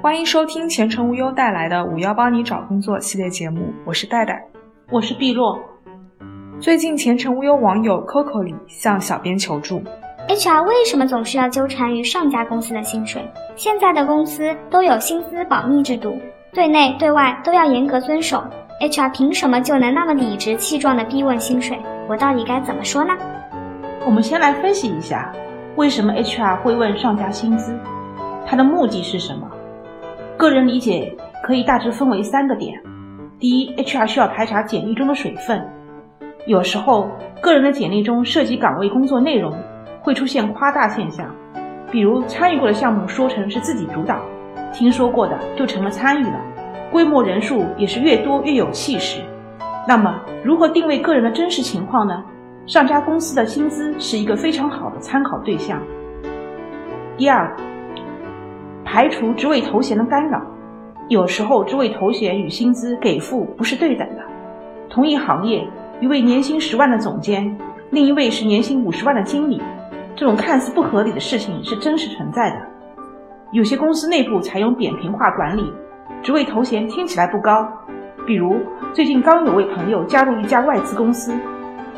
欢迎收听前程无忧带来的“五幺帮你找工作”系列节目，我是戴戴，我是碧落。最近前程无忧网友 Coco 里向小编求助：HR 为什么总是要纠缠于上家公司的薪水？现在的公司都有薪资保密制度，对内对外都要严格遵守。HR 凭什么就能那么理直气壮地逼问薪水？我到底该怎么说呢？我们先来分析一下，为什么 HR 会问上家薪资？他的目的是什么？个人理解可以大致分为三个点：第一，HR 需要排查简历中的水分，有时候个人的简历中涉及岗位工作内容，会出现夸大现象，比如参与过的项目说成是自己主导，听说过的就成了参与了，规模人数也是越多越有气势。那么，如何定位个人的真实情况呢？上家公司的薪资是一个非常好的参考对象。第二。排除职位头衔的干扰，有时候职位头衔与薪资给付不是对等的。同一行业，一位年薪十万的总监，另一位是年薪五十万的经理，这种看似不合理的事情是真实存在的。有些公司内部采用扁平化管理，职位头衔听起来不高。比如最近刚有位朋友加入一家外资公司，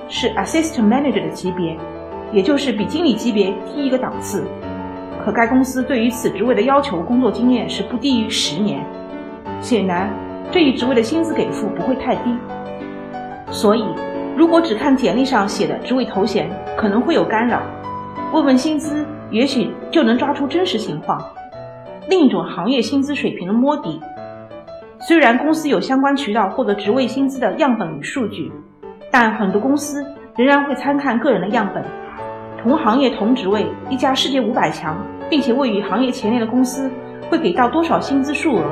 是 assistant manager 的级别，也就是比经理级别低一个档次。可该公司对于此职位的要求工作经验是不低于十年，显然这一职位的薪资给付不会太低。所以，如果只看简历上写的职位头衔，可能会有干扰。问问薪资，也许就能抓出真实情况。另一种行业薪资水平的摸底，虽然公司有相关渠道获得职位薪资的样本与数据，但很多公司仍然会参看个人的样本。同行业同职位，一家世界五百强并且位于行业前列的公司会给到多少薪资数额，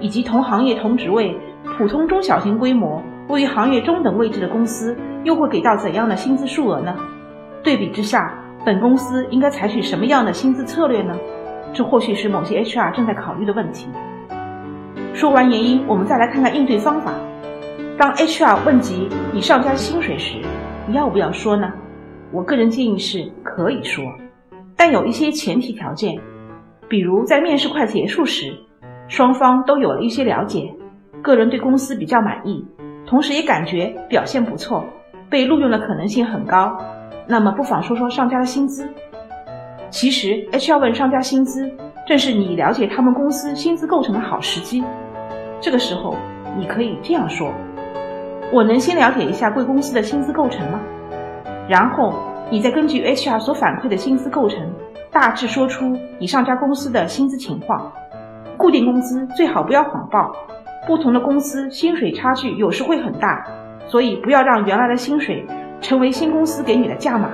以及同行业同职位、普通中小型规模位于行业中等位置的公司又会给到怎样的薪资数额呢？对比之下，本公司应该采取什么样的薪资策略呢？这或许是某些 HR 正在考虑的问题。说完原因，我们再来看看应对方法。当 HR 问及你上家薪水时，你要不要说呢？我个人建议是可以说，但有一些前提条件，比如在面试快结束时，双方都有了一些了解，个人对公司比较满意，同时也感觉表现不错，被录用的可能性很高，那么不妨说说上家的薪资。其实 HR 问上家薪资，正是你了解他们公司薪资构成的好时机。这个时候，你可以这样说：我能先了解一下贵公司的薪资构成吗？然后你再根据 HR 所反馈的薪资构成，大致说出你上家公司的薪资情况。固定工资最好不要谎报，不同的公司薪水差距有时会很大，所以不要让原来的薪水成为新公司给你的价码。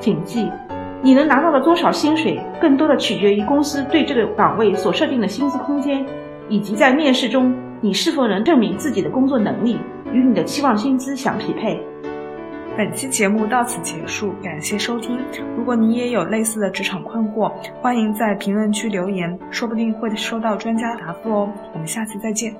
谨记，你能拿到的多少薪水，更多的取决于公司对这个岗位所设定的薪资空间，以及在面试中你是否能证明自己的工作能力与你的期望薪资相匹配。本期节目到此结束，感谢收听。如果你也有类似的职场困惑，欢迎在评论区留言，说不定会收到专家答复哦。我们下次再见。